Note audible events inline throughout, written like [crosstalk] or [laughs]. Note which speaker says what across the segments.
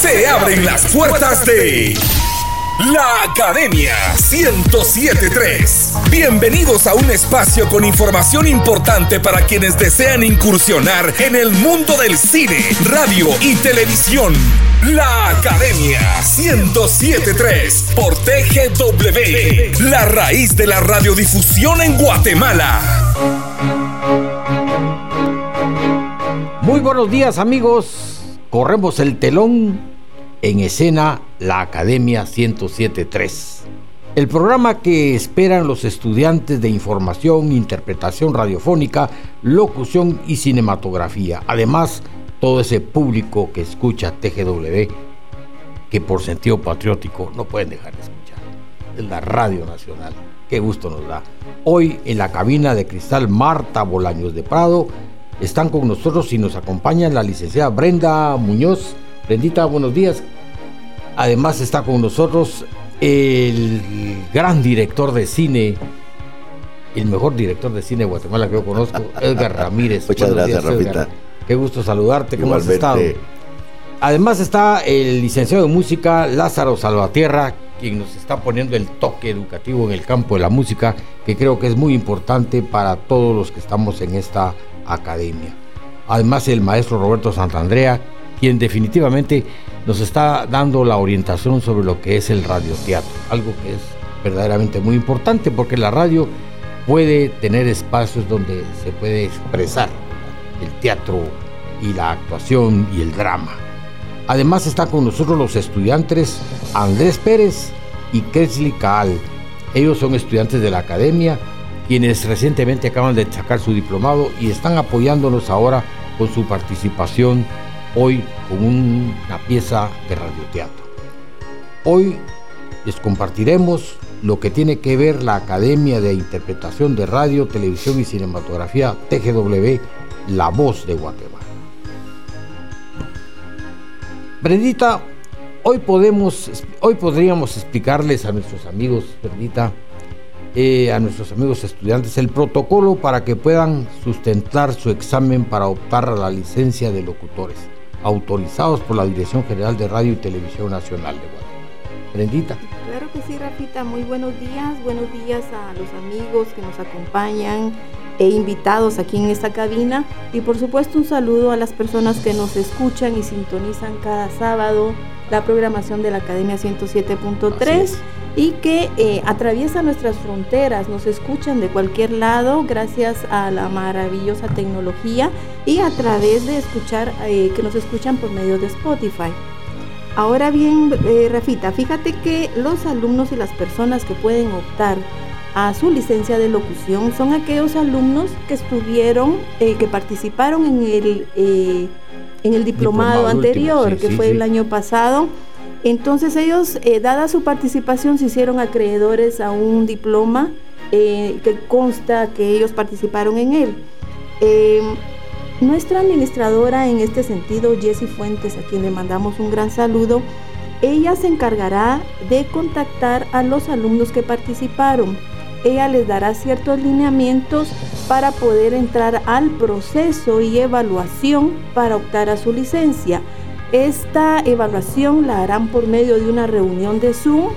Speaker 1: se abren las puertas de la Academia 1073. Bienvenidos a un espacio con información importante para quienes desean incursionar en el mundo del cine, radio y televisión. La Academia 1073 por TGW, la raíz de la radiodifusión en Guatemala.
Speaker 2: Muy buenos días amigos, corremos el telón en escena la Academia 1073. El programa que esperan los estudiantes de información, interpretación radiofónica, locución y cinematografía. Además, todo ese público que escucha TGW, que por sentido patriótico no pueden dejar de escuchar. Es la Radio Nacional. Qué gusto nos da. Hoy en la cabina de cristal Marta Bolaños de Prado están con nosotros y nos acompañan la licenciada Brenda Muñoz. Brendita, buenos días. Además está con nosotros el gran director de cine, el mejor director de cine de Guatemala que yo conozco, [laughs] Edgar Ramírez.
Speaker 3: Muchas gracias, Rafita.
Speaker 2: Qué gusto saludarte, ¿cómo has estado? Además está el licenciado de música Lázaro Salvatierra, quien nos está poniendo el toque educativo en el campo de la música, que creo que es muy importante para todos los que estamos en esta academia. Además el maestro Roberto Santandrea, quien definitivamente nos está dando la orientación sobre lo que es el radioteatro, algo que es verdaderamente muy importante porque la radio puede tener espacios donde se puede expresar el teatro y la actuación y el drama. Además están con nosotros los estudiantes Andrés Pérez y Kesley Kaal. Ellos son estudiantes de la academia, quienes recientemente acaban de sacar su diplomado y están apoyándonos ahora con su participación hoy con una pieza de radioteatro. Hoy les compartiremos lo que tiene que ver la Academia de Interpretación de Radio, Televisión y Cinematografía TGW, La Voz de Guatemala. Brendita, hoy podemos, hoy podríamos explicarles a nuestros amigos, Brendita, eh, a nuestros amigos estudiantes el protocolo para que puedan sustentar su examen para optar a la licencia de locutores autorizados por la Dirección General de Radio y Televisión Nacional de Guatemala. Brendita.
Speaker 4: Claro que sí, Rafita. Muy buenos días. Buenos días a los amigos que nos acompañan e invitados aquí en esta cabina. Y por supuesto un saludo a las personas que nos escuchan y sintonizan cada sábado la programación de la Academia 107.3 y que eh, atraviesan nuestras fronteras, nos escuchan de cualquier lado gracias a la maravillosa tecnología y a través de escuchar, eh, que nos escuchan por medio de Spotify. Ahora bien, eh, Rafita, fíjate que los alumnos y las personas que pueden optar a su licencia de locución son aquellos alumnos que estuvieron, que participaron en el, en el diplomado, anterior, que fue el año pasado entonces ellos, eh, dada su participación, se hicieron acreedores a un diploma eh, que consta que ellos participaron en él. Em, nuestra administradora en este sentido, Jessie Fuentes, a quien le mandamos un gran saludo, ella se encargará de contactar a los alumnos que participaron. Ella les dará ciertos lineamientos para poder entrar al proceso y evaluación para optar a su licencia. Esta evaluación la harán por medio de una reunión de Zoom.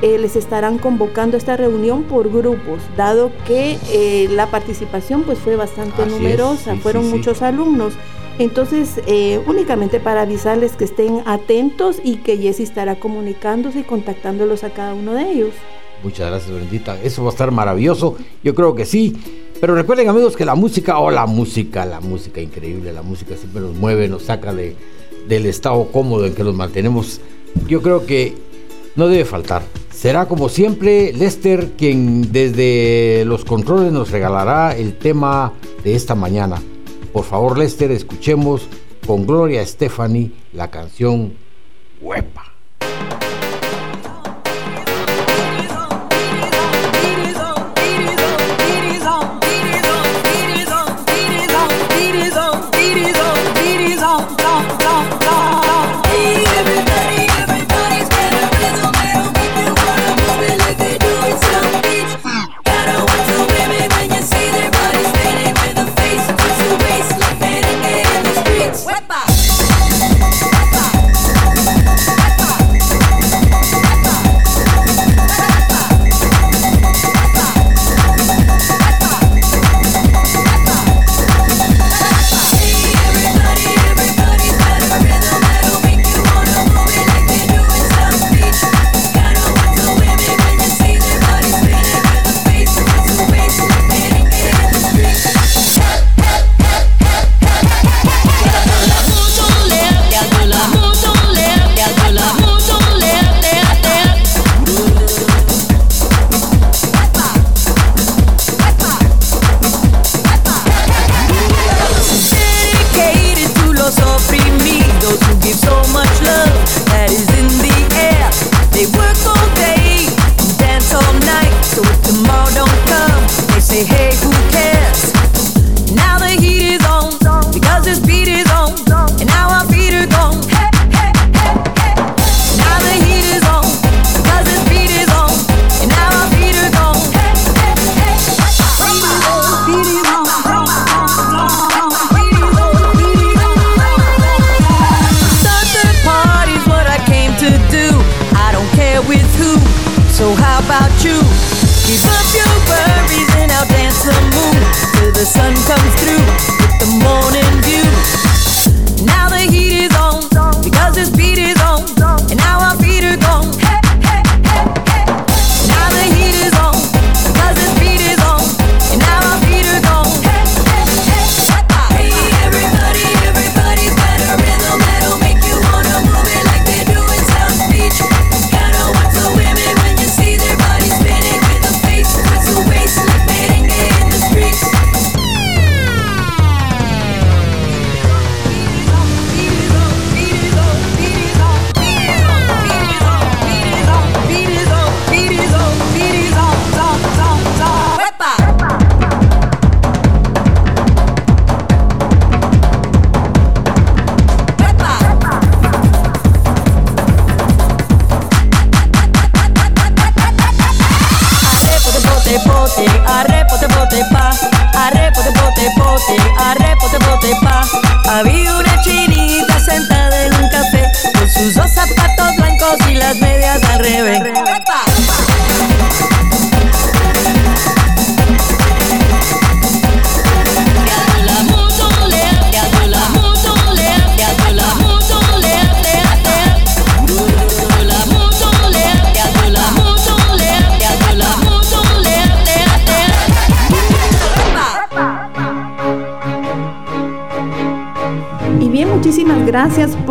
Speaker 4: Eh, les estarán convocando esta reunión por grupos, dado que eh, la participación pues fue bastante numerosa, fueron muchos alumnos. Entonces, eh, únicamente para avisarles que estén atentos y que Jessy estará comunicándose y contactándolos a cada uno de ellos.
Speaker 2: Muchas gracias, Bendita. Eso va a estar maravilloso. Yo creo que sí. Pero recuerden, amigos, que la música, oh, la música, la música increíble, la música siempre nos mueve, nos saca de, del estado cómodo en que nos mantenemos, yo creo que no debe faltar. Será como siempre Lester quien desde los controles nos regalará el tema de esta mañana. Por favor Lester, escuchemos con Gloria Stephanie la canción Huepa.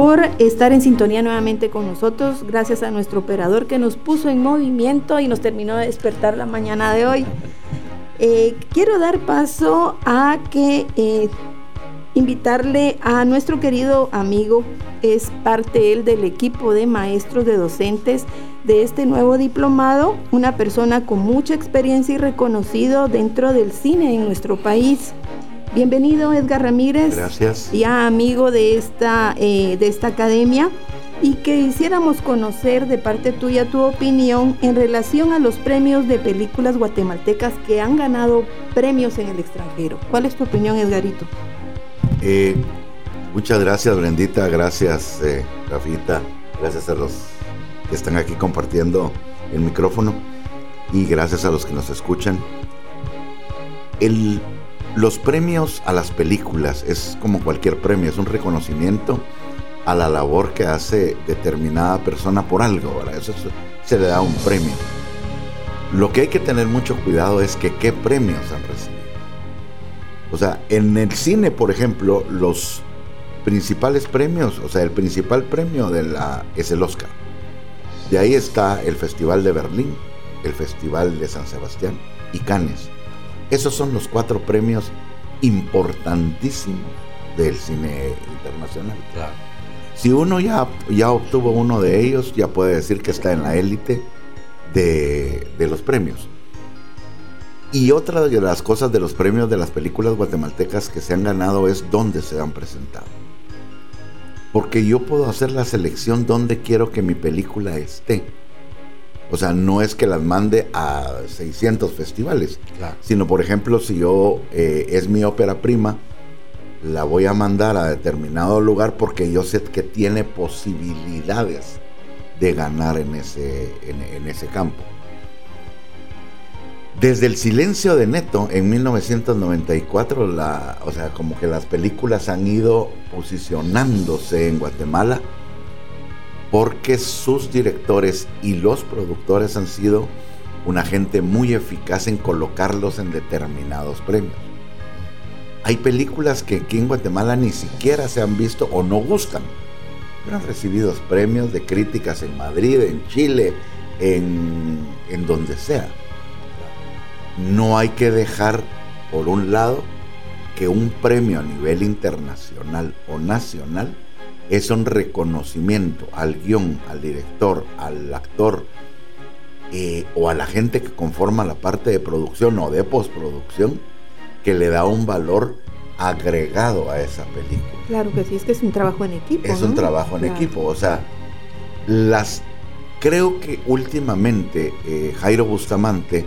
Speaker 4: Por estar en sintonía nuevamente con nosotros. Gracias a nuestro operador que nos puso en movimiento y nos terminó de despertar la mañana de hoy. Eh, quiero dar paso a que eh, invitarle a nuestro querido amigo, es parte él del equipo de maestros de docentes de este nuevo diplomado, una persona con mucha experiencia y reconocido dentro del cine en nuestro país. Bienvenido Edgar Ramírez.
Speaker 5: Gracias.
Speaker 4: Ya amigo de esta, eh, de esta academia y que quisiéramos conocer de parte tuya tu opinión en relación a los premios de películas guatemaltecas que han ganado premios en el extranjero. ¿Cuál es tu opinión, Edgarito?
Speaker 5: Eh, muchas gracias, Brendita. Gracias, eh, Rafita. Gracias a los que están aquí compartiendo el micrófono y gracias a los que nos escuchan. El los premios a las películas es como cualquier premio, es un reconocimiento a la labor que hace determinada persona por algo, Eso se le da un premio. Lo que hay que tener mucho cuidado es que qué premios han recibido. O sea, en el cine, por ejemplo, los principales premios, o sea, el principal premio de la, es el Oscar. De ahí está el Festival de Berlín, el Festival de San Sebastián y Cannes. Esos son los cuatro premios importantísimos del cine internacional. Si uno ya, ya obtuvo uno de ellos, ya puede decir que está en la élite de, de los premios. Y otra de las cosas de los premios de las películas guatemaltecas que se han ganado es dónde se han presentado. Porque yo puedo hacer la selección donde quiero que mi película esté o sea, no es que las mande a 600 festivales, sino por ejemplo, si yo eh, es mi ópera prima, la voy a mandar a determinado lugar porque yo sé que tiene posibilidades de ganar en ese, en, ese campo. Desde el silencio de Neto en 1994, la, o sea, como que las películas han ido posicionándose en Guatemala porque sus directores y los productores han sido una gente muy eficaz en colocarlos en determinados premios. Hay películas que aquí en Guatemala ni siquiera se han visto o no gustan, pero han recibido premios de críticas en Madrid, en Chile, en, en donde sea. No hay que dejar, por un lado, que un premio a nivel internacional o nacional es un reconocimiento al guion, al director, al actor eh, o a la gente que conforma la parte de producción o de postproducción que le da un valor agregado a esa película.
Speaker 4: Claro que sí, es que es un trabajo en equipo.
Speaker 5: Es un trabajo en equipo, o sea, las creo que últimamente eh, Jairo Bustamante,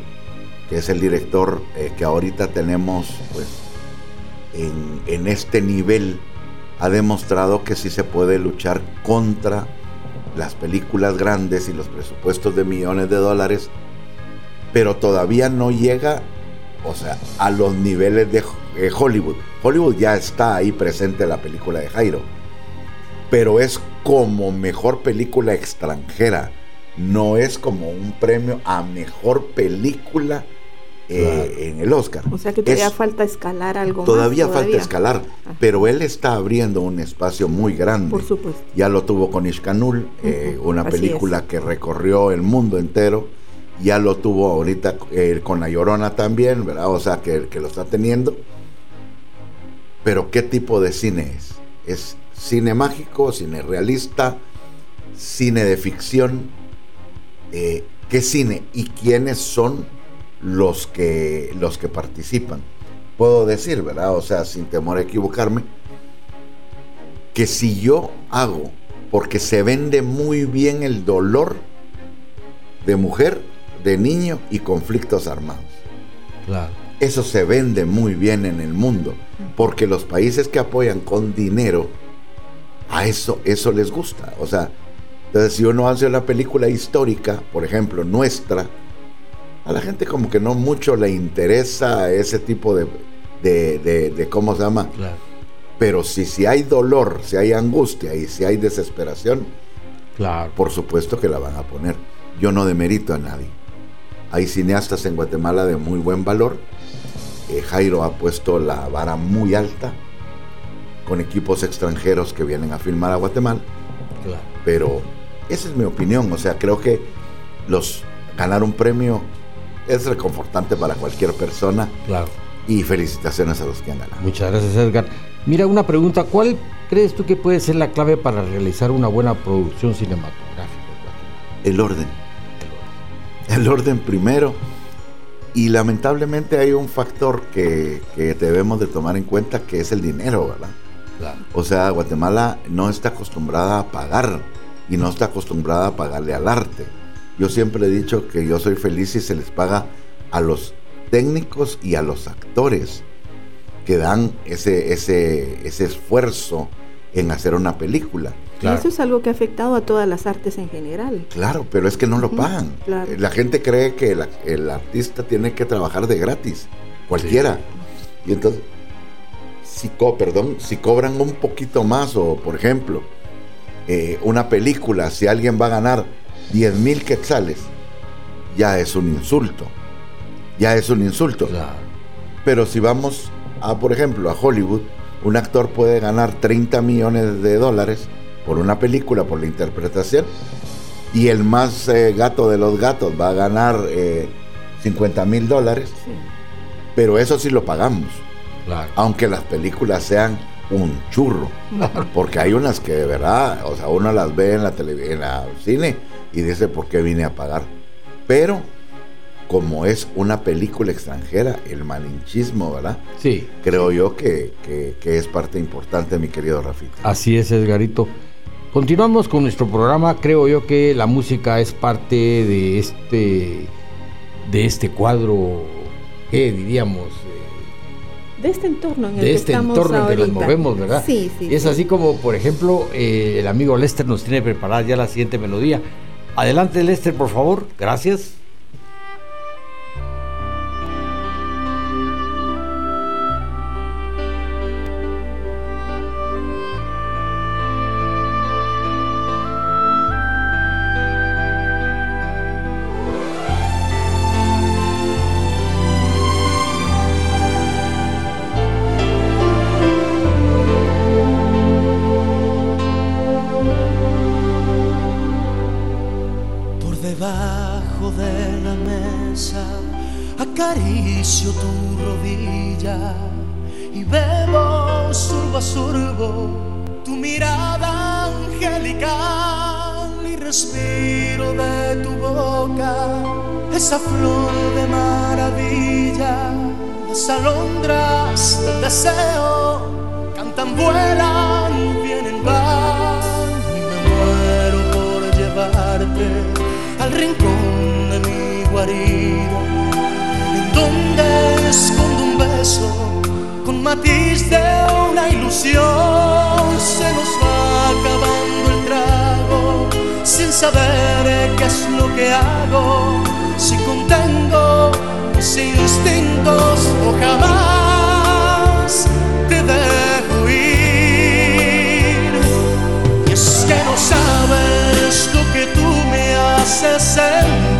Speaker 5: que es el director eh, que ahorita tenemos pues en, en este nivel ha demostrado que sí se puede luchar contra las películas grandes y los presupuestos de millones de dólares pero todavía no llega, o sea, a los niveles de Hollywood. Hollywood ya está ahí presente en la película de Jairo, pero es como mejor película extranjera, no es como un premio a mejor película eh, en el Oscar.
Speaker 4: O sea que todavía falta escalar algo
Speaker 5: todavía más. Todavía falta escalar, pero él está abriendo un espacio muy grande.
Speaker 4: Por supuesto.
Speaker 5: Ya lo tuvo con Ishkanul, eh, una película que recorrió el mundo entero. Ya lo tuvo ahorita eh, con La Llorona también, ¿verdad? O sea, que, que lo está teniendo. Pero ¿qué tipo de cine es? ¿Es cine mágico, cine realista, cine de ficción? ¿Qué cine? ¿Y quiénes son los que, los que participan. Puedo decir, ¿verdad? O sea, sin temor a equivocarme, que si yo hago, porque se vende muy bien el dolor de mujer, de niño y conflictos armados.
Speaker 2: Claro.
Speaker 5: Eso se vende muy bien en el mundo, porque los países que apoyan con dinero, a eso, eso les gusta. O sea, entonces si uno hace una película histórica, por ejemplo, nuestra, a la gente como que no mucho le interesa ese tipo de, de, ¿cómo se llama? Pero si, si hay dolor, si hay angustia y si hay desesperación,
Speaker 2: claro.
Speaker 5: por supuesto que la van a poner. Yo no demerito a nadie. Hay cineastas en Guatemala de muy buen valor. Eh, Jairo ha puesto la vara muy alta con equipos extranjeros que vienen a filmar a Guatemala. Pero esa es mi opinión. O sea, creo que los ganar un premio es reconfortante para cualquier persona.
Speaker 2: Claro.
Speaker 5: Y felicitaciones a los que han ganado.
Speaker 2: Muchas gracias, Edgar. Mira, una pregunta. ¿Cuál crees tú que puede ser la clave para realizar una buena producción cinematográfica?
Speaker 5: El orden. El orden primero. Y lamentablemente hay un factor que, que debemos de tomar en cuenta que es el dinero, ¿verdad?
Speaker 2: Claro.
Speaker 5: O sea, Guatemala no está acostumbrada a pagar y no está acostumbrada a pagarle al arte. Yo siempre he dicho que yo soy feliz si se les paga a los técnicos y a los actores que dan ese, ese, ese esfuerzo en hacer una película.
Speaker 4: Eso es algo que ha afectado a todas las artes en general.
Speaker 5: Claro, pero es que no lo pagan. La gente cree que el artista tiene que trabajar de gratis, cualquiera. Y entonces, si, perdón, si cobran un poquito más, o por ejemplo, eh, una película, si alguien va a ganar 10 mil quetzales, ya es un insulto. Ya es un insulto. Pero si vamos a, por ejemplo, a Hollywood, un actor puede ganar 30 millones de dólares por una película, por la interpretación, y el más eh, gato de los gatos va a ganar 50 eh, mil dólares, pero eso sí lo pagamos. Aunque las películas sean un churro. Porque hay unas que de verdad, o sea, uno las ve en la televisión, en la cine y dice por qué vine a pagar. Pero como es una película extranjera, el malinchismo, ¿verdad?
Speaker 2: Sí.
Speaker 5: Creo yo que, es parte importante, mi querido Rafita.
Speaker 2: Así es, Edgarito. Continuamos con nuestro programa. Creo yo que la música es parte de este, de este cuadro, ¿qué diríamos?
Speaker 4: de este entorno en el
Speaker 2: de
Speaker 4: que
Speaker 2: este
Speaker 4: estamos
Speaker 2: entorno en
Speaker 4: que
Speaker 2: nos movemos, ¿verdad?
Speaker 4: Sí, sí.
Speaker 2: es así como, por ejemplo, eh, el amigo Lester nos tiene preparada ya la siguiente melodía. Adelante, Lester, por favor. Gracias.
Speaker 6: Esa flor de maravilla, las alondras del deseo cantan, vuelan, vienen, van. Y me muero por llevarte al rincón de mi guarida, en donde escondo un beso matiz de una ilusión, se nos va acabando el trago sin saber qué es lo que hago si contengo mis instintos o jamás te dejo ir. Y es que no sabes lo que tú me haces sentir.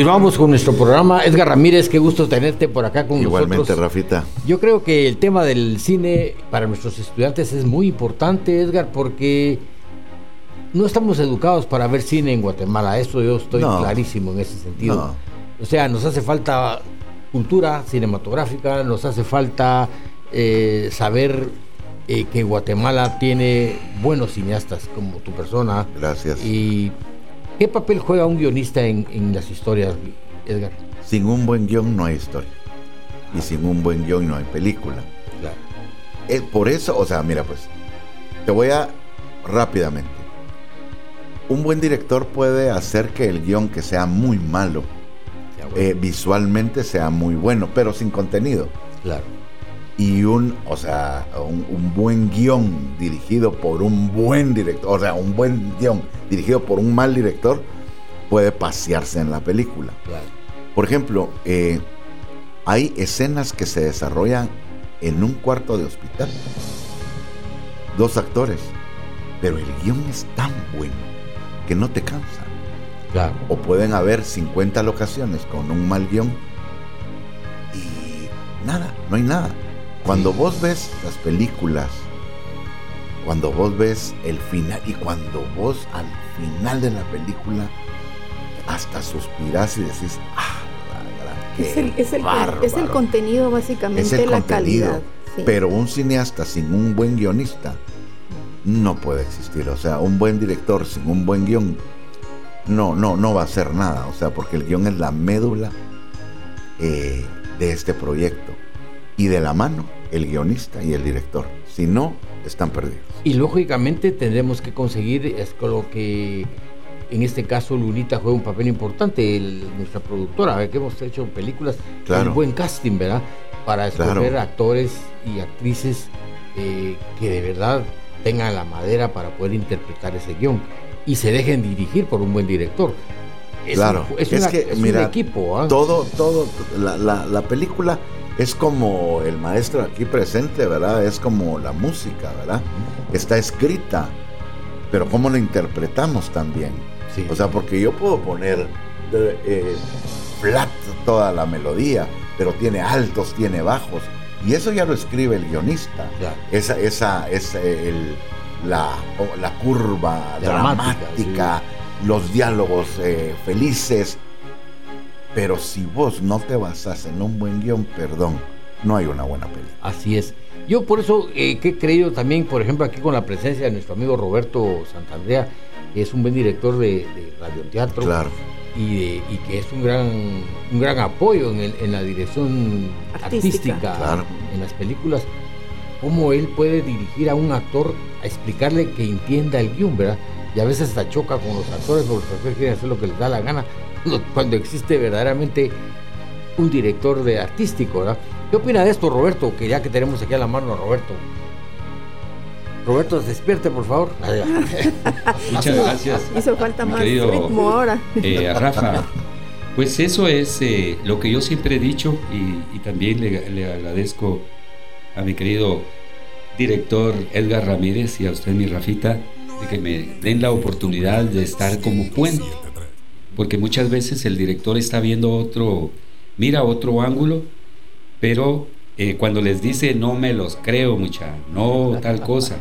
Speaker 2: Continuamos con nuestro programa. Edgar Ramírez, qué gusto tenerte por acá con
Speaker 5: Igualmente,
Speaker 2: nosotros.
Speaker 5: Igualmente, Rafita.
Speaker 2: Yo creo que el tema del cine para nuestros estudiantes es muy importante, Edgar, porque no estamos educados para ver cine en Guatemala. Eso yo estoy clarísimo en ese sentido. O sea, nos hace falta cultura cinematográfica, nos hace falta eh, saber eh, que Guatemala tiene buenos cineastas como tu persona.
Speaker 5: Gracias.
Speaker 2: Y ¿Qué papel juega un guionista en, las historias, Edgar?
Speaker 5: Sin un buen guion no hay historia. Y sin un buen guion no hay película.
Speaker 2: Claro.
Speaker 5: Eh, por eso, o sea, mira, pues, te voy a rápidamente. Un buen director puede hacer que el guion que sea muy malo, eh, visualmente sea muy bueno, pero sin contenido.
Speaker 2: Claro
Speaker 5: y un, o sea, un, buen guion dirigido por un buen director, o sea, un buen guion dirigido por un mal director puede pasearse en la película. Por ejemplo, eh, hay escenas que se desarrollan en un cuarto de hospital. Dos actores, pero el guion es tan bueno que no te cansa. O pueden haber 50 locaciones con un mal guion y nada, no hay nada. Cuando vos ves las películas, cuando vos ves el final y cuando vos al final de la película hasta suspirás y decís, ah,
Speaker 4: la es, el, es, el, es, el, contenido básicamente, la calidad.
Speaker 5: Pero un cineasta sin un buen guionista no puede existir. O sea, un buen director sin un buen guion no, no, no va a hacer nada. O sea, porque el guion es la médula eh, de este proyecto y de la mano el guionista y el director. Si no, están perdidos.
Speaker 2: Y lógicamente tendremos que conseguir, es con lo que en este caso Lunita juega un papel importante, nuestra productora, que hemos hecho películas,
Speaker 5: claro.
Speaker 2: un buen casting, ¿verdad? Para escoger actores y actrices eh, que de verdad tengan la madera para poder interpretar ese guion y se dejen dirigir por un buen director.
Speaker 5: claro, es, que, un
Speaker 2: equipo. ¿ah?
Speaker 5: Todo, todo, la, la, la película es como el maestro aquí presente, ¿verdad? Es como la música, ¿verdad? Está escrita, pero cómo la interpretamos también.
Speaker 2: Sí.
Speaker 5: O sea, porque yo puedo poner eh, flat toda la melodía, pero tiene altos, tiene bajos, y eso ya lo escribe el guionista. Esa, esa es el, la, la curva dramática, los diálogos eh, felices pero si vos no te basas en un buen guion, perdón, no hay una buena película.
Speaker 2: Así es. Yo por eso eh, que he creído también, por ejemplo, aquí con la presencia de nuestro amigo Roberto Santandrea, que es un buen director de, radioteatro.
Speaker 5: Claro.
Speaker 2: Y, que es un gran, un gran apoyo en, la dirección artística,
Speaker 5: claro.
Speaker 2: en las películas. cómo él puede dirigir a un actor a explicarle que entienda el guion, ¿verdad? Y a veces hasta choca con los actores porque los actores quieren hacer lo que les da la gana cuando existe verdaderamente un director de artístico, ¿verdad? ¿Qué opina de esto, Roberto? Que ya que tenemos aquí a la mano a Roberto. Roberto, despierte, por favor. [laughs]
Speaker 7: Muchas gracias.
Speaker 4: Hizo falta más ritmo ahora.
Speaker 7: Eh, Rafa, pues eso es eh, lo que yo siempre he dicho y, también le, agradezco a mi querido director Edgar Ramírez y a usted, mi Rafita, de que me den la oportunidad de estar como puente. Porque muchas veces el director está viendo otro, mira otro ángulo, pero eh, cuando les dice no me los creo, mucha, no tal cosa.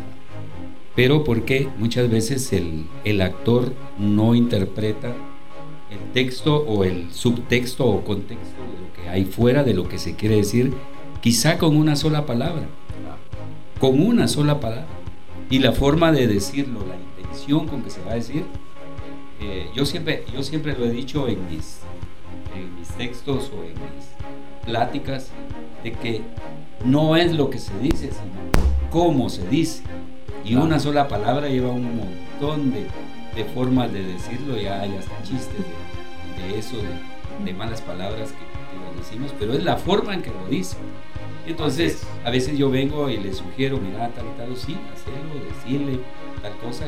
Speaker 7: Pero porque muchas veces el, el actor no interpreta el texto o el subtexto o contexto de lo que hay fuera de lo que se quiere decir, quizá con una sola palabra. Con una sola palabra. Y la forma de decirlo, la intención con que se va a decir, eh, yo, siempre, yo siempre lo he dicho en mis, en mis textos o en mis pláticas, de que no es lo que se dice, sino cómo se dice. Y una sola palabra lleva un montón de, formas de decirlo, ya hay hasta chistes de, eso, de, malas palabras que, decimos, pero es la forma en que lo dice. Entonces, a veces yo vengo y le sugiero, mira, tal y tal, sí, hacerlo, decirle tal cosa.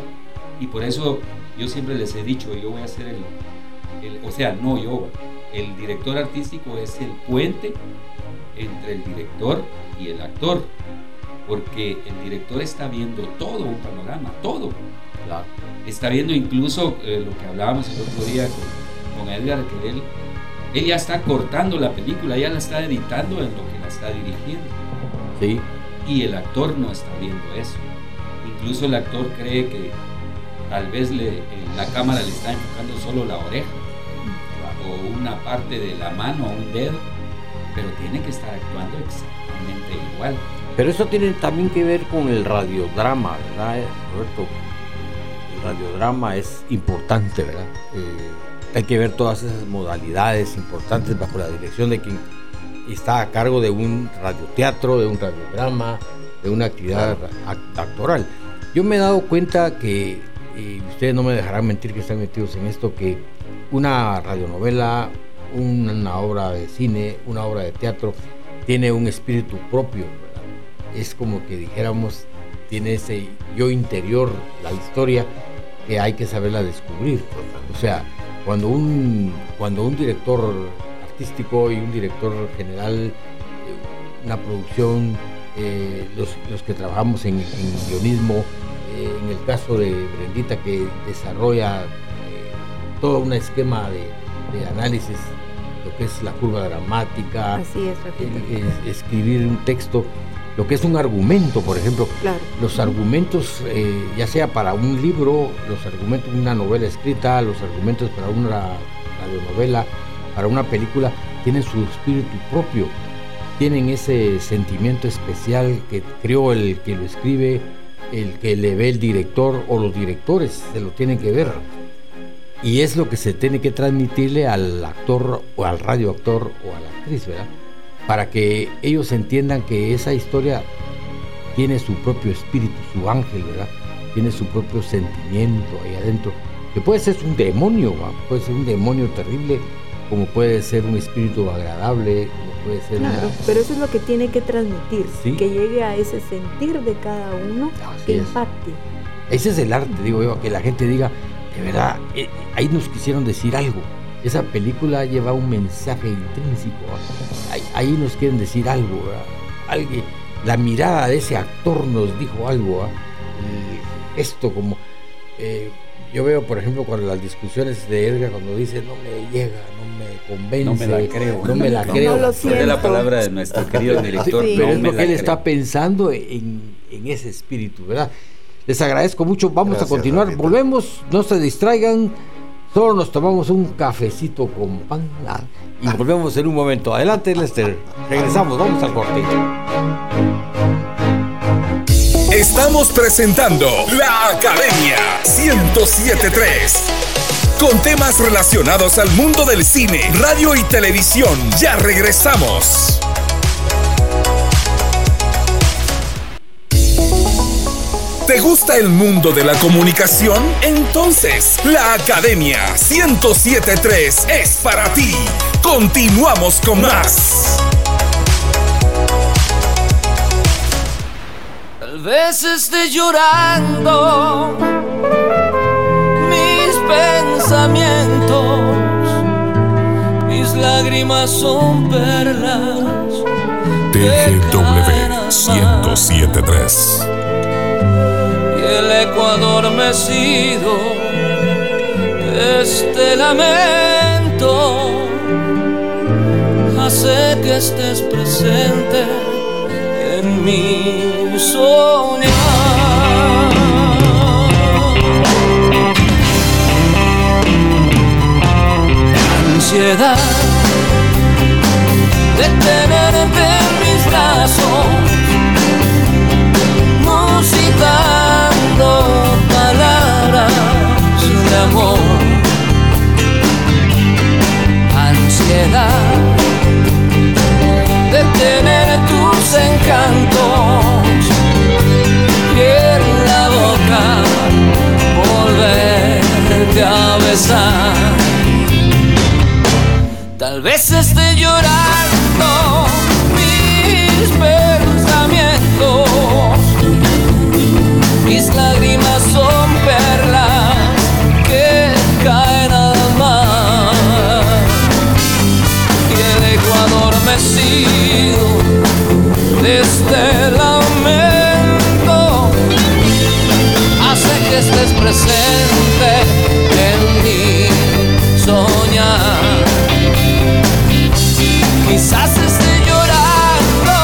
Speaker 7: Y por eso yo siempre les he dicho, yo voy a ser el, el o sea, no yo, el director artístico es el puente entre el director y el actor, porque el director está viendo todo un panorama, todo. Está viendo incluso eh, lo que hablábamos el otro día con, Edgar, que él, él, ya está cortando la película, ya la está editando en lo que la está dirigiendo.
Speaker 2: Sí.
Speaker 7: Y el actor no está viendo eso. Incluso el actor cree que tal vez le, eh, la cámara le está enfocando solo la oreja o una parte de la mano o un dedo pero tiene que estar actuando exactamente igual.
Speaker 2: Pero eso tiene también que ver con el radiodrama, ¿verdad, Roberto? El radiodrama es importante, ¿verdad? Eh, hay que ver todas esas modalidades importantes bajo la dirección de quien está a cargo de un radioteatro, de un radiodrama, de una actividad actoral. Yo me he dado cuenta que, y ustedes no me dejarán mentir que están metidos en esto, que una radionovela, una obra de cine, una obra de teatro, tiene un espíritu propio. Es como que dijéramos, tiene ese yo interior, la historia, que hay que saberla descubrir. O sea, cuando un, cuando un director artístico y un director general, eh, una producción, eh, los, que trabajamos en, guionismo, en el caso de Brendita que desarrolla todo un esquema de, de análisis lo que es la curva dramática,
Speaker 4: Así es,
Speaker 2: escribir un texto, lo que es un argumento, por ejemplo. Los argumentos, eh, ya sea para un libro, los argumentos de una novela escrita, los argumentos para una radionovela, para una película, tienen su espíritu propio, tienen ese sentimiento especial que creó el que lo escribe, el que le ve el director o los directores, se lo tienen que ver y es lo que se tiene que transmitirle al actor o al radioactor o a la actriz, ¿verdad? Para que ellos entiendan que esa historia tiene su propio espíritu, su ángel, ¿verdad? Tiene su propio sentimiento ahí adentro, que puede ser un demonio, puede ser un demonio terrible, como puede ser un espíritu agradable, como puede ser
Speaker 4: claro, pero eso es lo que tiene que transmitir, que llegue a ese sentir de cada uno, que impacte.
Speaker 2: Ese es el arte, digo yo, que la gente diga, de verdad, eh, ahí nos quisieron decir algo. Esa película lleva un mensaje intrínseco. Ahí, nos quieren decir algo. Alguien, la mirada de ese actor nos dijo algo. Esto como... Eh, yo veo, por ejemplo, cuando las discusiones de Edgar, cuando dice no me llega, no me convence,
Speaker 7: no me la creo,
Speaker 2: no me la creo.
Speaker 4: No lo
Speaker 7: la palabra de nuestro querido director.
Speaker 2: Sí, no me él está pensando en, en, ese espíritu, ¿verdad? Les agradezco mucho. Vamos a continuar. Volvemos. No se distraigan. Solo nos tomamos un cafecito con pan. Ah, y volvemos en un momento. Adelante, Lester. Regresamos. Vamos al corte.
Speaker 1: Estamos presentando La Academia 1073. Con temas relacionados al mundo del cine, radio y televisión. Ya regresamos. ¿Te gusta el mundo de la comunicación? Entonces, la Academia 1073 es para ti. Continuamos con más.
Speaker 8: Tal vez esté llorando mis pensamientos, mis lágrimas son perlas.
Speaker 1: TGW 1073
Speaker 8: Y el eco adormecido de este lamento hace que estés presente en mi soñar. Ansiedad de tenerte en mis brazos, musitando palabras de amor. Ansiedad de tener tus encantos volverte a besar. Tal vez esté llorando mis pensamientos, mis lágrimas son perlas que caen al mar. Y el eco adormecido de lamento. Hace que estés presente Quizás esté llorando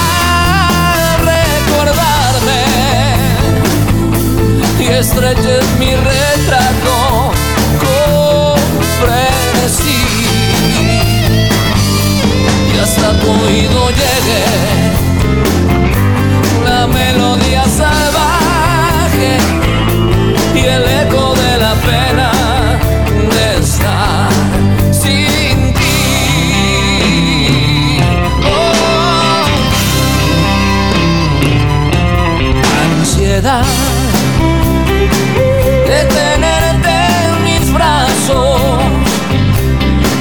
Speaker 8: al recordarme. Y estreches mi retrato con frenesí y hasta tu oído llegue la melodía ansiedad de tenerte en mis brazos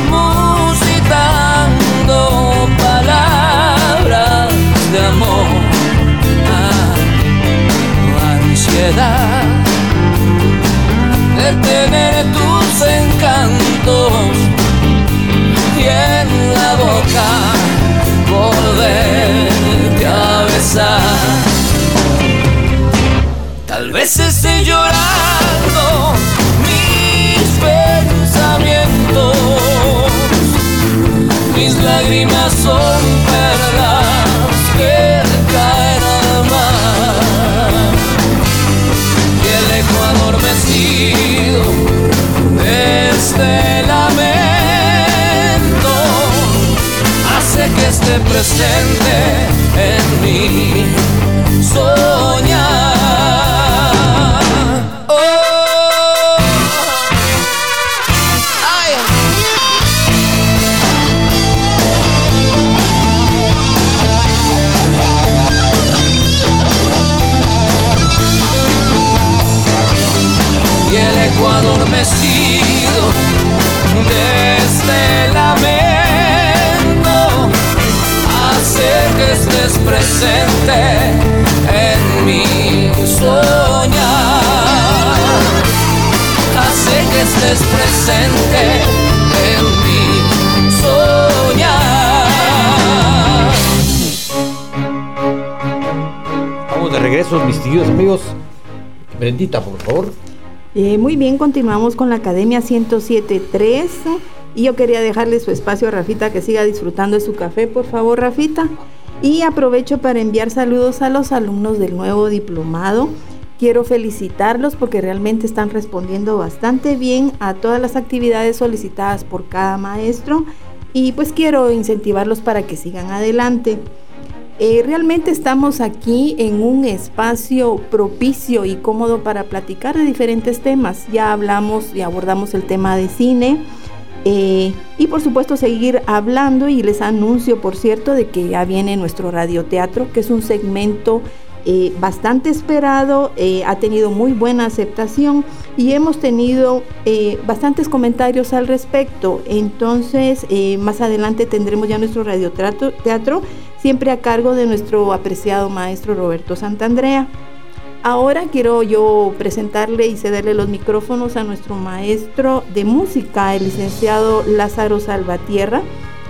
Speaker 8: musitando palabras de amor, Ah, ansiedad de tener tus encantos en la boca Vez esté llorando mis pensamientos, mis lágrimas son perlas que caen al mar y el eco adormecido de este lamento hace que esté presente en mi soñar. Adormecido de este hace que estés presente en mi soñar. Hace que estés presente en mi soñar.
Speaker 2: Vamos de regreso, mis queridos amigos. Brendita, por favor.
Speaker 4: Eh, muy bien, continuamos con la Academia 107.3 y yo quería dejarle su espacio a Rafita que siga disfrutando de su café, por favor, Rafita. Y aprovecho para enviar saludos a los alumnos del nuevo diplomado. Quiero felicitarlos porque realmente están respondiendo bastante bien a todas las actividades solicitadas por cada maestro y pues quiero incentivarlos para que sigan adelante. Eh, realmente estamos aquí en un espacio propicio y cómodo para platicar de diferentes temas. Ya hablamos y abordamos el tema de cine eh, y por supuesto seguir hablando y les anuncio, por cierto, de que ya viene nuestro radioteatro, que es un segmento eh, bastante esperado, eh, ha tenido muy buena aceptación y hemos tenido eh, bastantes comentarios al respecto. Entonces, más adelante tendremos ya nuestro radioteatro teatro, siempre a cargo de nuestro apreciado maestro Roberto Santandrea. Ahora quiero yo presentarle y cederle los micrófonos a nuestro maestro de música, el licenciado Lázaro Salvatierra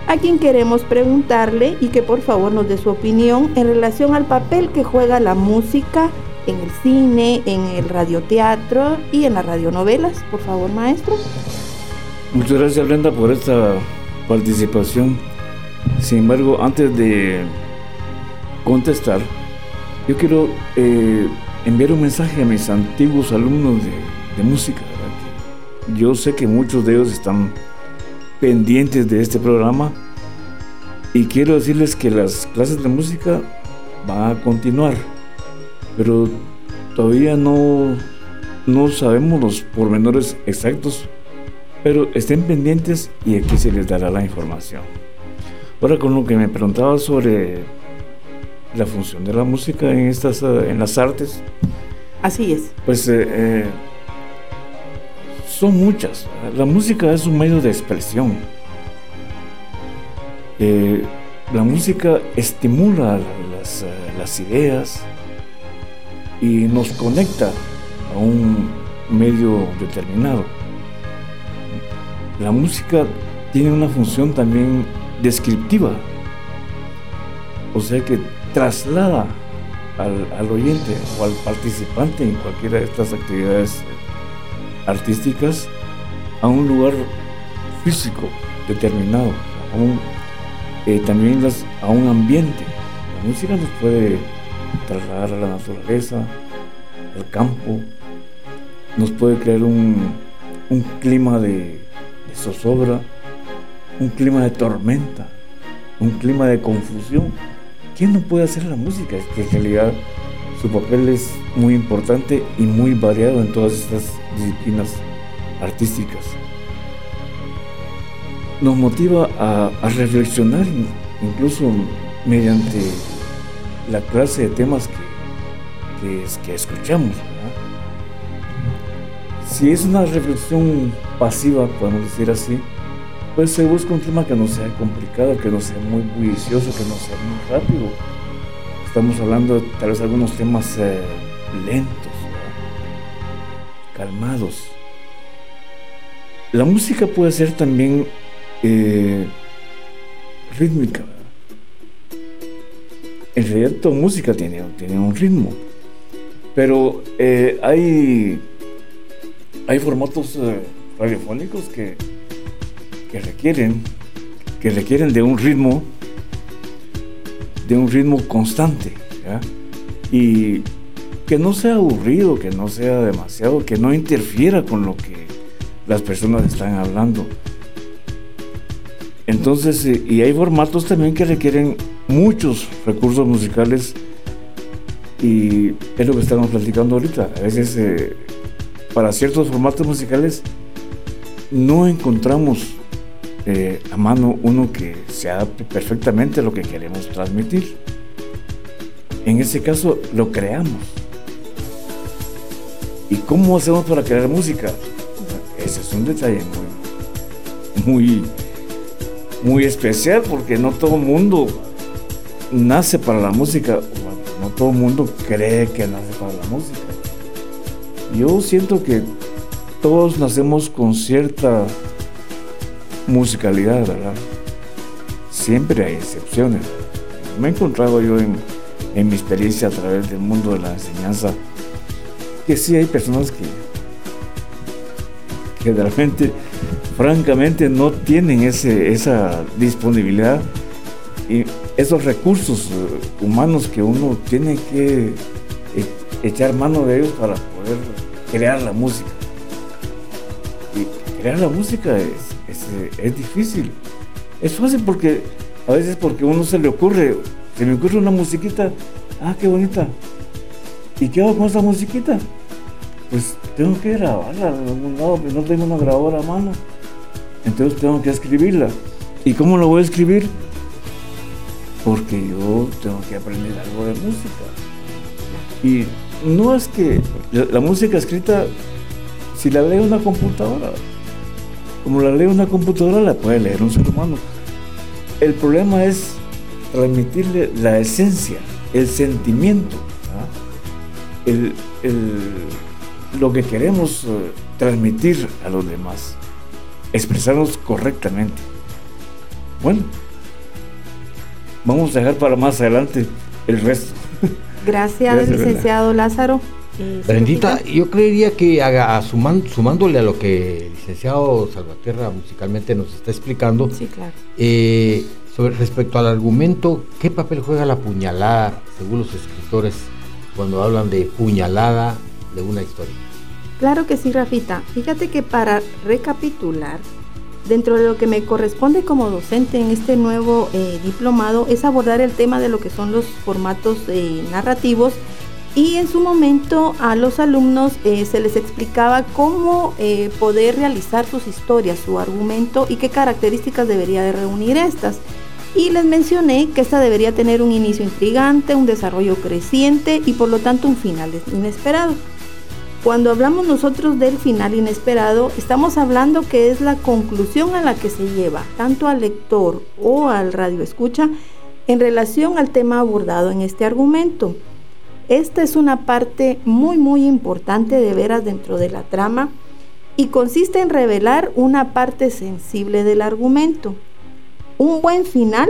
Speaker 4: a quien queremos preguntarle y que por favor nos dé su opinión en relación al papel que juega la música en el cine, en el radioteatro y en las radionovelas. Por favor, maestro.
Speaker 9: Muchas gracias, Brenda, por esta participación. Sin embargo, antes de contestar, yo quiero eh, enviar un mensaje a mis antiguos alumnos de, música. Yo sé que muchos de ellos están pendientes de este programa y quiero decirles que las clases de música van a continuar, pero todavía no, no sabemos los pormenores exactos, pero estén pendientes y aquí se les dará la información. Ahora con lo que me preguntaba sobre la función de la música en estas en las artes.
Speaker 4: Así es.
Speaker 9: Pues eh, eh, son muchas. La música es un medio de expresión. Eh, la música estimula las, eh, las, ideas y nos conecta a un medio determinado. La música tiene una función también descriptiva, o sea que traslada al oyente o al participante en cualquiera de estas actividades artísticas a un lugar físico determinado, eh, también las, a un ambiente. La música nos puede trasladar a la naturaleza, al campo, nos puede crear un, clima de, zozobra, un clima de tormenta, un clima de confusión. ¿Quién no puede hacer la música? Es que en realidad su papel es muy importante y muy variado en todas estas disciplinas artísticas. Nos motiva a, reflexionar incluso mediante la clase de temas que, que, escuchamos. Si es una reflexión pasiva, podemos decir así, pues se busca un tema que no sea complicado, que no sea muy bullicioso, que no sea muy rápido Estamos hablando tal vez algunos temas eh, lentos, calmados. La música puede ser también eh, rítmica. En realidad toda música tiene, tiene un ritmo. Pero eh, hay, hay formatos radiofónicos que, que requieren que requieren de un ritmo de un ritmo constante y que no sea aburrido, que no sea demasiado, que no interfiera con lo que las personas están hablando. Entonces, eh, y hay formatos también que requieren muchos recursos musicales y es lo que estamos platicando ahorita. A veces eh, para ciertos formatos musicales no encontramos eh, a mano uno que se adapte perfectamente a lo que queremos transmitir. En ese caso lo creamos. ¿Y cómo hacemos para crear música? Ese es un detalle muy, muy, muy especial porque no todo mundo nace para la música, no todo mundo cree que nace para la música. Yo siento que todos nacemos con cierta musicalidad, ¿verdad? Siempre hay excepciones. Me he encontrado yo en, mi experiencia a través del mundo de la enseñanza que sí hay personas que, que realmente, francamente, no tienen ese, esa disponibilidad y esos recursos eh, humanos que uno tiene que e, echar mano de ellos para poder crear la música. Y crear la música es es, difícil. Es fácil porque a veces porque uno se le ocurre, se me ocurre una musiquita, ah, qué bonita. ¿Y qué hago con esa musiquita? Pues tengo que grabarla de algún lado, pero no tengo una grabadora a mano. Entonces tengo que escribirla. ¿Y cómo lo voy a escribir? Porque yo tengo que aprender algo de música. Y no es que la, música escrita, si la lee una computadora, como la lee una computadora, la puede leer un ser humano. El problema es transmitirle la esencia, el sentimiento, el, lo que queremos eh, transmitir a los demás, expresarnos correctamente. Bueno, vamos a dejar para más adelante el resto. [laughs]
Speaker 4: Gracias, licenciado Lázaro.
Speaker 2: Brendita, yo creería que haga, sumándole a lo que el licenciado Salvatierra musicalmente nos está explicando,
Speaker 4: sí, claro.
Speaker 2: Eh, sobre respecto al argumento, ¿qué papel juega la puñalada, según los escritores, cuando hablan de puñalada de una historia?
Speaker 4: Claro que sí, Rafita. Fíjate que para recapitular, dentro de lo que me corresponde como docente en este nuevo eh, diplomado es abordar el tema de lo que son los formatos eh, narrativos y en su momento a los alumnos eh, se les explicaba cómo poder realizar sus historias, su argumento y qué características debería de reunir estas. Y les mencioné que esta debería tener un inicio intrigante, un desarrollo creciente y por lo tanto un final inesperado. Cuando hablamos nosotros del final inesperado, estamos hablando que es la conclusión a la que se lleva tanto al lector o al radio escucha en relación al tema abordado en este argumento. Esta es una parte muy muy importante de veras dentro de la trama y consiste en revelar una parte sensible del argumento. Un buen final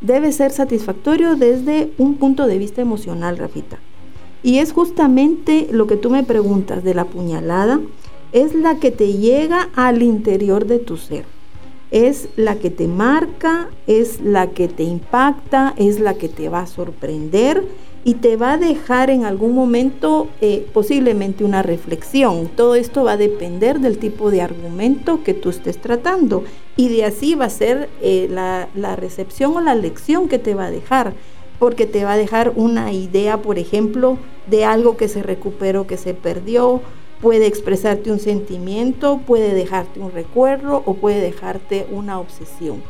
Speaker 4: debe ser satisfactorio desde un punto de vista emocional, Rafita. Y es justamente lo que tú me preguntas de la puñalada, es la que te llega al interior de tu ser. Es la que te marca, es la que te impacta, es la que te va a sorprender y te va a dejar en algún momento eh, posiblemente una reflexión. Todo esto va a depender del tipo de argumento que tú estés tratando y de así va a ser eh, la, la recepción o la lección que te va a dejar porque te va a dejar una idea, por ejemplo, de algo que se recuperó, que se perdió, puede expresarte un sentimiento, puede dejarte un recuerdo o puede dejarte una obsesión.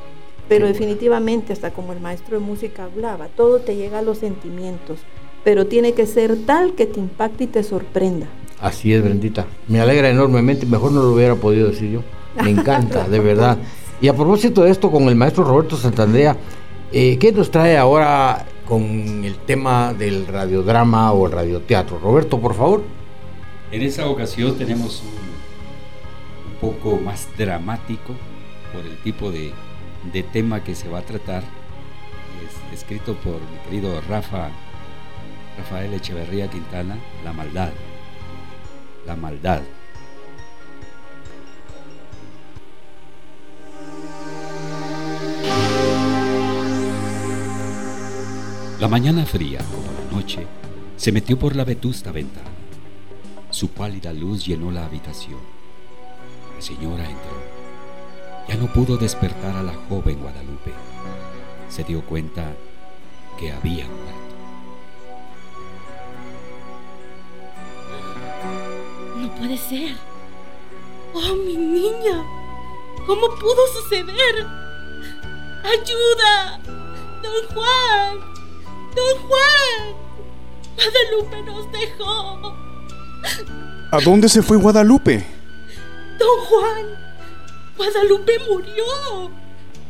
Speaker 4: Pero definitivamente, hasta como el maestro de música hablaba, todo te llega a los sentimientos, pero tiene que ser tal que te impacte y te sorprenda.
Speaker 2: Así es, Brendita. Me alegra enormemente, mejor no lo hubiera podido decir yo. Me encanta, de verdad. [laughs] Y a propósito de esto, con el maestro Roberto Santandrea, eh, ¿qué nos trae ahora con el tema del radiodrama o el radioteatro. Roberto, por favor.
Speaker 7: En esa ocasión tenemos un, poco más dramático por el tipo de, tema que se va a tratar. Es escrito por mi querido Rafa, Rafael Echeverría Quintana, La maldad. La maldad. La mañana fría, como la noche, se metió por la vetusta ventana. Su pálida luz llenó la habitación. La señora entró. Ya no pudo despertar a la joven Guadalupe. Se dio cuenta que había muerto.
Speaker 10: No puede ser. Oh, mi niña. ¿Cómo pudo suceder? ¡Ayuda! Don Juan. Don Juan. Guadalupe nos dejó.
Speaker 11: ¿A dónde se fue Guadalupe?
Speaker 10: Don Juan. Guadalupe murió.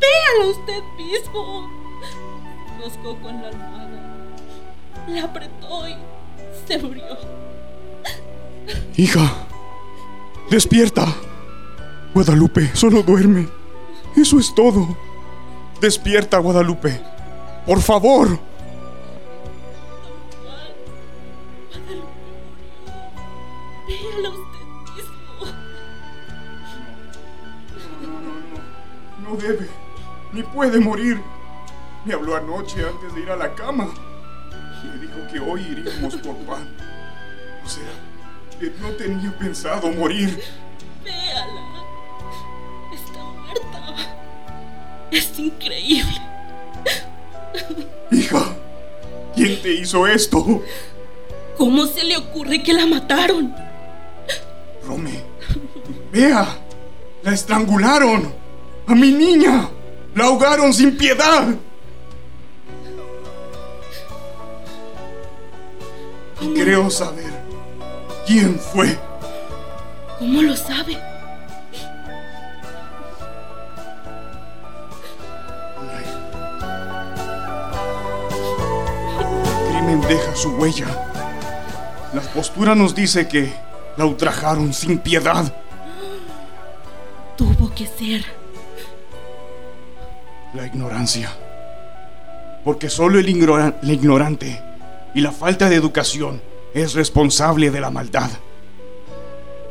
Speaker 10: Véalo usted mismo. Roscó con la almohada. La apretó y se murió.
Speaker 11: Hija, despierta. Guadalupe, solo duerme. Eso es todo. Despierta, Guadalupe. Por favor. No debe, ni puede morir. Me habló anoche antes de ir a la cama. Me dijo que hoy iríamos por pan. O sea, que no tenía pensado morir.
Speaker 10: Véala. Está muerta. Es increíble.
Speaker 11: Hija, ¿quién te hizo esto?
Speaker 10: ¿Cómo se le ocurre que la mataron?
Speaker 11: Rome, vea, la estrangularon. ¡A mi niña! ¡La ahogaron sin piedad! Creo saber quién fue.
Speaker 10: ¿Cómo lo sabe?
Speaker 11: El crimen deja su huella. La postura nos dice que la ultrajaron sin piedad.
Speaker 10: Tuvo que ser.
Speaker 11: La ignorancia. Porque solo el, ignora- el ignorante y la falta de educación es responsable de la maldad.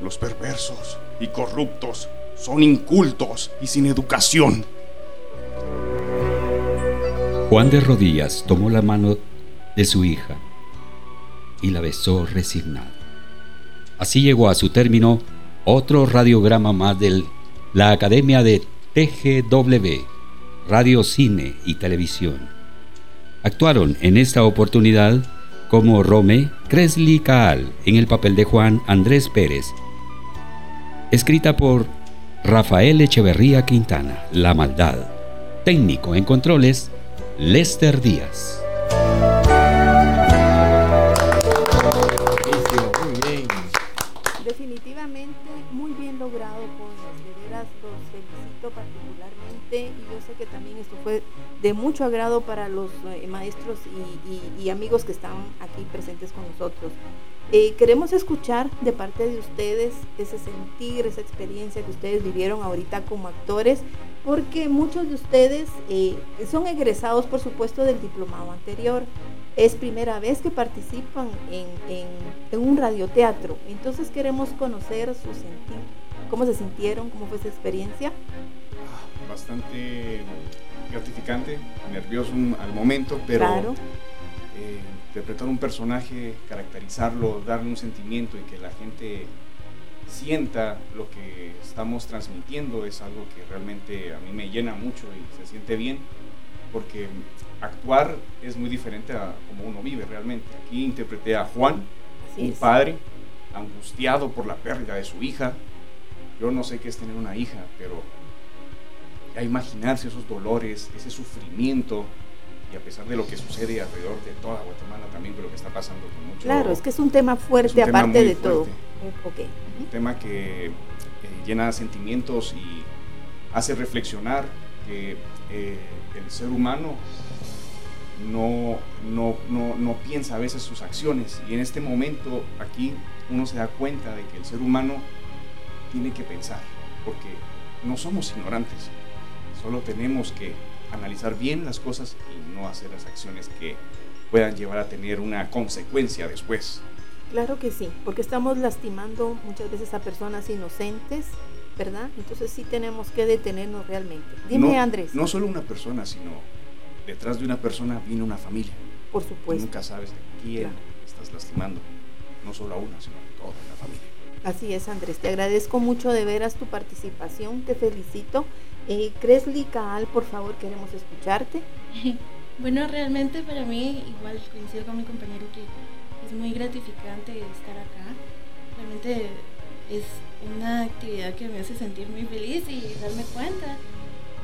Speaker 11: Los perversos y corruptos son incultos y sin educación.
Speaker 7: Juan de rodillas tomó la mano de su hija y la besó resignado. Así llegó a su término otro radiograma más de la Academia de TGW, Radio, Cine y Televisión. Actuaron en esta oportunidad como Rome Cresley Caal en el papel de Juan Andrés Pérez, escrita por Rafael Echeverría Quintana, La Maldad. Técnico en controles, Lester Díaz.
Speaker 4: Definitivamente muy bien logrado, jóvenes. De veras los felicito particularmente y yo sé que también esto fue de mucho agrado para los eh, maestros y, y- y amigos que estaban aquí presentes con nosotros. Eh, queremos escuchar de parte de ustedes ese sentir, esa experiencia que ustedes vivieron ahorita como actores, porque muchos de ustedes eh, son egresados, por supuesto, del diplomado anterior. Es primera vez que participan en, en- en un radioteatro, entonces queremos conocer su sentir, cómo se sintieron, cómo fue su experiencia.
Speaker 11: Bastante gratificante, nervioso al momento, pero
Speaker 4: Claro.
Speaker 11: eh, interpretar un personaje, caracterizarlo, darle un sentimiento y que la gente sienta lo que estamos transmitiendo es algo que realmente a mí me llena mucho y se siente bien porque actuar es muy diferente a como uno vive realmente. Aquí interpreté a Juan,
Speaker 4: Así
Speaker 11: un
Speaker 4: es.
Speaker 11: padre angustiado por la pérdida de su hija. Yo no sé qué es tener una hija, pero ya imaginarse esos dolores, ese sufrimiento, y a pesar de lo que sucede alrededor de toda Guatemala, también lo que está pasando con mucho...
Speaker 4: Claro, es que es un tema fuerte
Speaker 11: un
Speaker 4: aparte de todo.
Speaker 11: un tema que eh, llena sentimientos y hace reflexionar que eh, el ser humano no, no, no, no piensa a veces sus acciones. Y en este momento aquí uno se da cuenta de que el ser humano tiene que pensar porque no somos ignorantes, solo tenemos que analizar bien las cosas y no hacer las acciones que puedan llevar a tener una consecuencia después.
Speaker 4: Claro que sí, porque estamos lastimando muchas veces a personas inocentes, ¿verdad? Entonces sí tenemos que detenernos realmente. Dime,
Speaker 11: no,
Speaker 4: Andrés.
Speaker 11: No solo una persona, sino detrás de una persona viene una familia.
Speaker 4: Por
Speaker 11: Tú
Speaker 4: supuesto.
Speaker 11: nunca sabes de quién
Speaker 4: Claro.
Speaker 11: estás lastimando. No solo a una, sino a toda la familia.
Speaker 4: Así es, Andrés. Te agradezco mucho de veras tu participación. Te felicito. Eh, Cresley Caal, por favor, queremos escucharte. [laughs]
Speaker 10: Bueno, realmente para mí, igual coincido con mi compañero que es muy gratificante estar acá. Realmente es una actividad que me hace sentir muy feliz y darme cuenta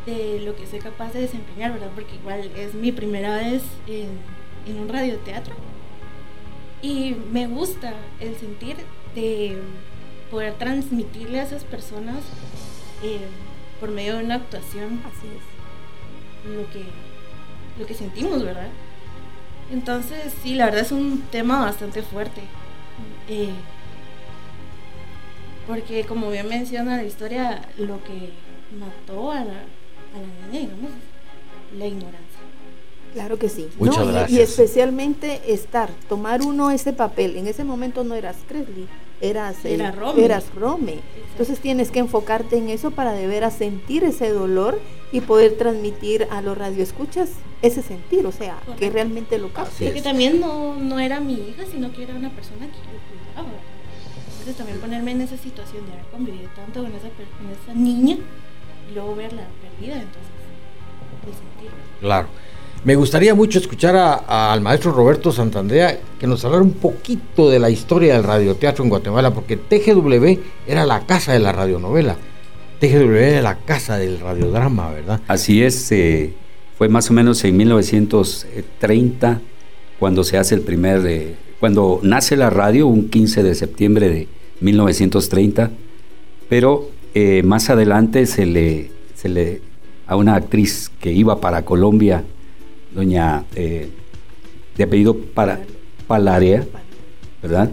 Speaker 10: de lo que soy capaz de desempeñar, ¿verdad? Porque igual es mi primera vez en, en un radioteatro. Y me gusta el sentir de poder transmitirle a esas personas eh, por medio de una actuación
Speaker 4: Así es.
Speaker 10: lo que, lo que sentimos, ¿verdad? Entonces, sí, la verdad es un tema bastante fuerte. Eh, porque como bien menciona la historia, lo que mató a la, a la niña, digamos, la ignorancia.
Speaker 4: Claro que sí.
Speaker 2: Muchas
Speaker 4: No, y- y,
Speaker 2: gracias.
Speaker 4: especialmente estar, tomar uno ese papel. En ese momento no eras Cresley, eras, eh,
Speaker 10: Era Rome.
Speaker 4: eras Rome. Entonces tienes que enfocarte en eso para de veras sentir ese dolor y poder transmitir a los radioescuchas ese sentir, o sea, que realmente lo capte.
Speaker 10: Porque también no, no era mi hija, sino que era una persona que yo cuidaba. Entonces también ponerme en esa situación de haber convivido tanto con esa, con esa niña y luego verla perdida, entonces el sentir.
Speaker 2: Claro. Me gustaría mucho escuchar a- al maestro Roberto Santandrea que nos hablara un poquito de la historia del radioteatro en Guatemala, porque TGW era la casa de la radionovela. TGW era la casa del radiodrama, ¿verdad?
Speaker 7: Así es, eh, fue más o menos en 1930 cuando se hace el primer, eh, cuando nace la radio, un 15 de septiembre de 1930, pero eh, más adelante se le, se le, a una actriz que iba para Colombia, doña, eh, de apellido para, Palarea, ¿verdad?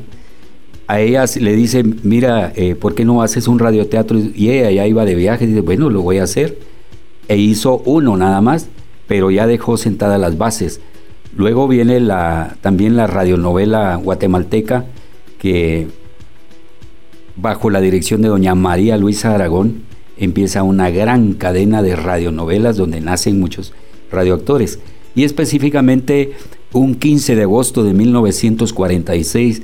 Speaker 7: A ella le dice, mira, ¿por qué no haces un radioteatro? Y ella ya iba de viaje y dice, bueno, lo voy a hacer. E hizo uno nada más, pero ya dejó sentadas las bases Luego viene la, también la radionovela guatemalteca que bajo la dirección de doña María Luisa Aragón empieza una gran cadena de radionovelas donde nacen muchos radioactores. Y específicamente un 15 de agosto de 1946,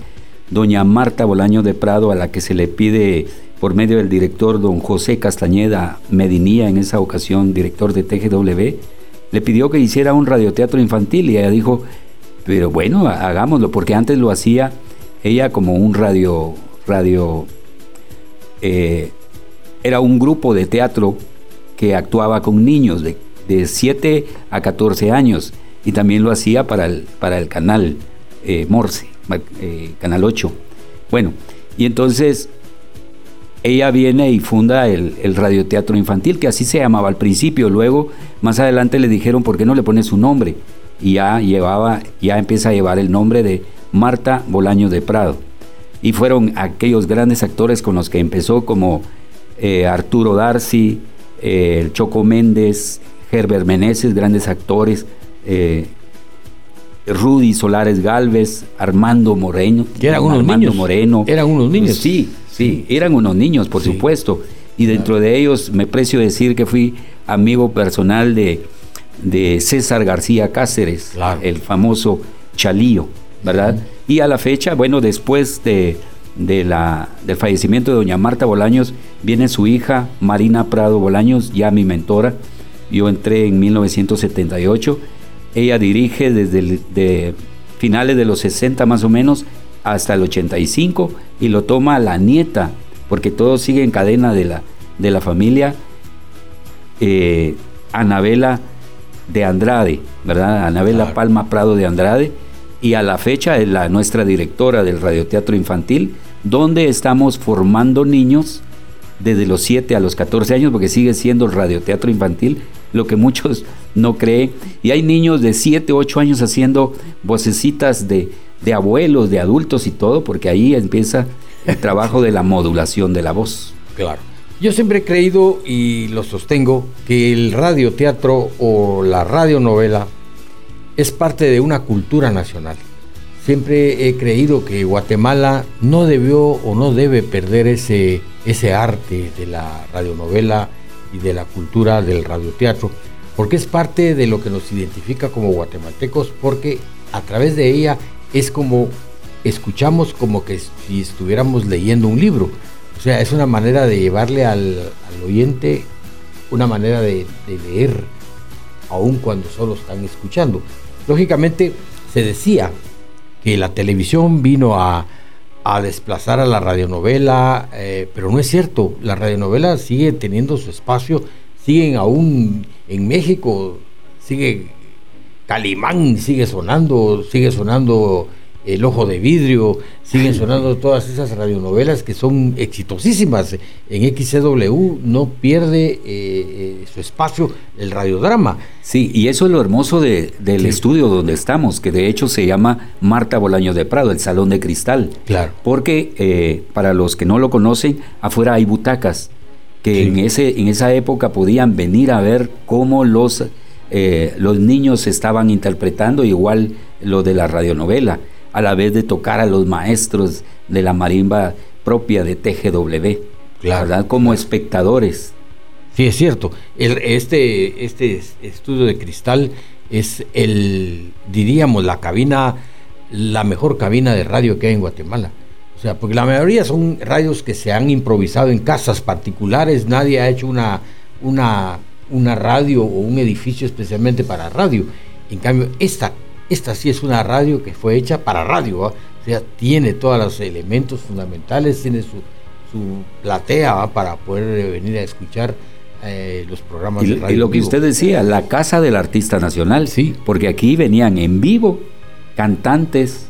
Speaker 7: doña Marta Bolaño de Prado, a la que se le pide por medio del director don José Castañeda Medinía, en esa ocasión director de TGW, le pidió que hiciera un radioteatro infantil y ella dijo, pero bueno, hagámoslo, porque antes lo hacía ella como un radio, radio, eh, era un grupo de teatro que actuaba con niños de, de 7 a 14 años y también lo hacía para el, para el canal eh, Morse, eh, Canal 8. Bueno, y entonces ella viene y funda el, radioteatro infantil, que así se llamaba al principio. Luego, más adelante le dijeron, ¿por qué no le pones su nombre? Y ya llevaba, ya empieza a llevar el nombre de Marta Bolaño de Prado. Y fueron aquellos grandes actores con los que empezó, como eh, Arturo Darcy, Choco Méndez, Herbert Meneses, grandes actores, eh, Rudy Solares Galvez, Armando Moreno.
Speaker 2: Que eran unos
Speaker 7: Armando Moreno.
Speaker 2: Eran unos niños.
Speaker 7: Sí, Sí, eran unos niños, por supuesto. Y dentro de ellos me precio decir que fui amigo personal de, de César García Cáceres, el famoso Chalío, ¿verdad? Y a la fecha, bueno, después de, de la, del fallecimiento de doña Marta Bolaños, viene su hija Marina Prado Bolaños, ya mi mentora. Yo entré en 1978. Ella dirige desde de finales de los 60 más o menos hasta el 85 y lo toma la nieta, porque todo sigue en cadena de la, de la familia eh, Anabela de Andrade, ¿verdad? Anabela Palma Prado de Andrade, y a la fecha es la nuestra directora del radioteatro infantil, donde estamos formando niños desde los 7 a los 14 años, porque sigue siendo el radioteatro infantil, lo que muchos no creen. Y hay niños de 7, 8 años haciendo vocecitas de, de abuelos, de adultos y todo, porque ahí empieza el [laughs] trabajo de la modulación de la voz.
Speaker 2: Claro. Yo siempre he creído y lo sostengo que el radioteatro o la radionovela es parte de una cultura nacional. Siempre he creído que Guatemala no debió o no debe perder ese, ese arte de la radionovela y de la cultura del radioteatro, porque es parte de lo que nos identifica como guatemaltecos, porque a través de ella es como escuchamos como que si estuviéramos leyendo un libro. O sea, es una manera de llevarle al, oyente una manera de, leer, aun cuando solo están escuchando. Lógicamente, se decía que la televisión vino a, desplazar a la radionovela, eh, pero no es cierto. La radionovela sigue teniendo su espacio, siguen aún en México, sigue Calimán sigue sonando, sigue sonando El Ojo de Vidrio, siguen sonando todas esas radionovelas que son exitosísimas. En XCW no pierde eh, eh, su espacio el radiodrama.
Speaker 7: Sí, y eso es lo hermoso del estudio donde estamos, que de hecho se llama Marta Bolaño de Prado, el Salón de Cristal.
Speaker 2: Claro.
Speaker 7: Porque eh, para los que no lo conocen, afuera hay butacas que en, ese, en esa época podían venir a ver cómo los eh, los niños estaban interpretando igual lo de la radionovela, a la vez de tocar a los maestros de la marimba propia de TGW, ¿verdad? Como espectadores.
Speaker 2: Sí, es cierto. este, este estudio de cristal es el, diríamos, la cabina, la mejor cabina de radio que hay en Guatemala. O sea, porque la mayoría son radios que se han improvisado en casas particulares, nadie ha hecho una, una una radio o un edificio especialmente para radio. En cambio, esta, esta sí es una radio que fue hecha para radio, o sea, tiene todos los elementos fundamentales, tiene su, su platea para poder venir a escuchar eh, los programas
Speaker 7: y,
Speaker 2: de radio.
Speaker 7: Y lo que usted decía, la casa del artista nacional,
Speaker 2: sí.
Speaker 7: porque aquí venían en vivo cantantes,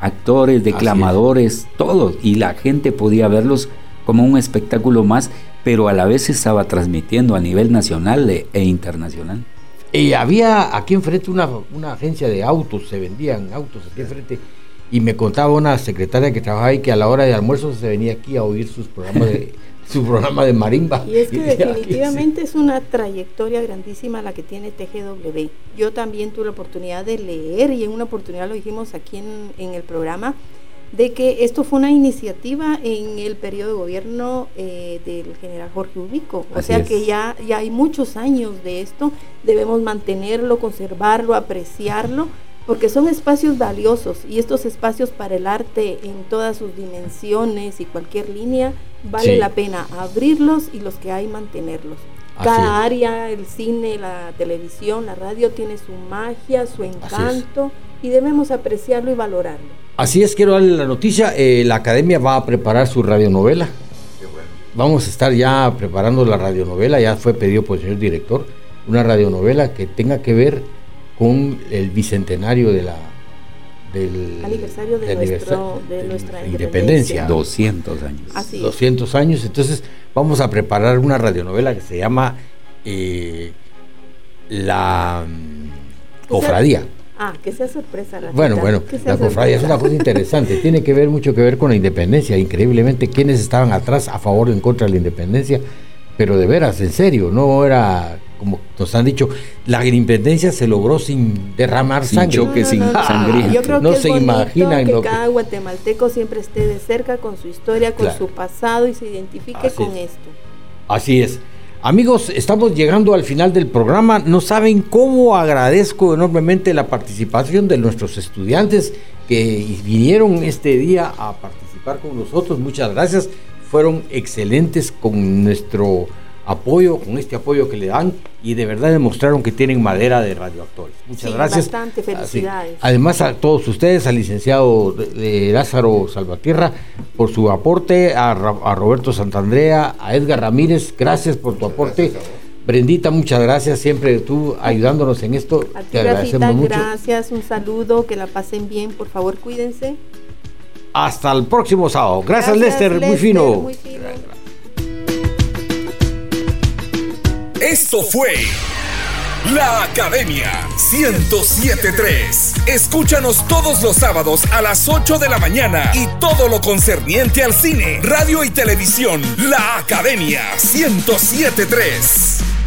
Speaker 7: actores, declamadores, todos, y la gente podía verlos como un espectáculo más, pero a la vez se estaba transmitiendo a nivel nacional e internacional.
Speaker 2: Y había aquí enfrente una, una agencia de autos, se vendían autos aquí enfrente. Y me contaba una secretaria que trabajaba ahí que a la hora de almuerzo se venía aquí a oír sus programas de, [laughs] su programa de marimba.
Speaker 4: Y es [laughs] que definitivamente es una trayectoria grandísima la que tiene TGW. Yo también tuve la oportunidad de leer y en una oportunidad lo dijimos aquí en, en el programa de que esto fue una iniciativa en el periodo de gobierno eh, del general Jorge Ubico. O sea que ya, ya hay muchos años de esto, debemos mantenerlo, conservarlo, apreciarlo, porque son espacios valiosos y estos espacios para el arte en todas sus dimensiones y cualquier línea, vale la pena abrirlos y los que hay mantenerlos. Cada área, el cine, la televisión, la radio tiene su magia, su encanto y debemos apreciarlo y valorarlo.
Speaker 2: Así es, quiero darle la noticia. Eh, la academia va a preparar su radionovela. Vamos a estar ya preparando la radionovela, ya fue pedido por el señor director, una radionovela que tenga que ver con el bicentenario de la
Speaker 4: del aniversario de, nuestra
Speaker 2: independencia.
Speaker 7: 200 años.
Speaker 2: Así 200 años. Entonces vamos a preparar una radionovela que se llama eh, La mm, Cofradía.
Speaker 4: Ah, que sea sorpresa. La
Speaker 2: bueno, bueno, la cofradía es una cosa interesante. Tiene que ver mucho que ver con la independencia. Increíblemente, quienes estaban atrás a favor o en contra de la independencia. Pero de veras, en serio, no era como nos han dicho, la independencia se logró sin derramar sangre.
Speaker 7: choque, sin sangre.
Speaker 4: Yo creo no que se imaginan que cada guatemalteco siempre esté de cerca con su historia, con su pasado y se identifique con esto.
Speaker 2: Así es. Amigos, estamos llegando al final del programa. No saben cómo agradezco enormemente la participación de nuestros estudiantes que vinieron este día a participar con nosotros. Muchas gracias. Fueron excelentes con nuestro apoyo, con este apoyo que le dan y de verdad demostraron que tienen madera de radioactores. Muchas gracias.
Speaker 4: Bastante felicidades.
Speaker 2: Además a todos ustedes, al licenciado de, Lázaro Salvatierra por su aporte, a, Roberto Santandrea, a Edgar Ramírez, gracias por tu aporte. Brendita, muchas gracias, siempre tú ayudándonos en esto.
Speaker 4: A ti, Te agradecemos mucho. Gracias, un saludo, que la pasen bien, por favor, cuídense.
Speaker 2: Hasta el próximo sábado. Gracias, Lester, muy fino. Muy fino.
Speaker 1: Esto fue La Academia 1073. Escúchanos todos los sábados a las 8 de la mañana y todo lo concerniente al cine, radio y televisión. La Academia 1073.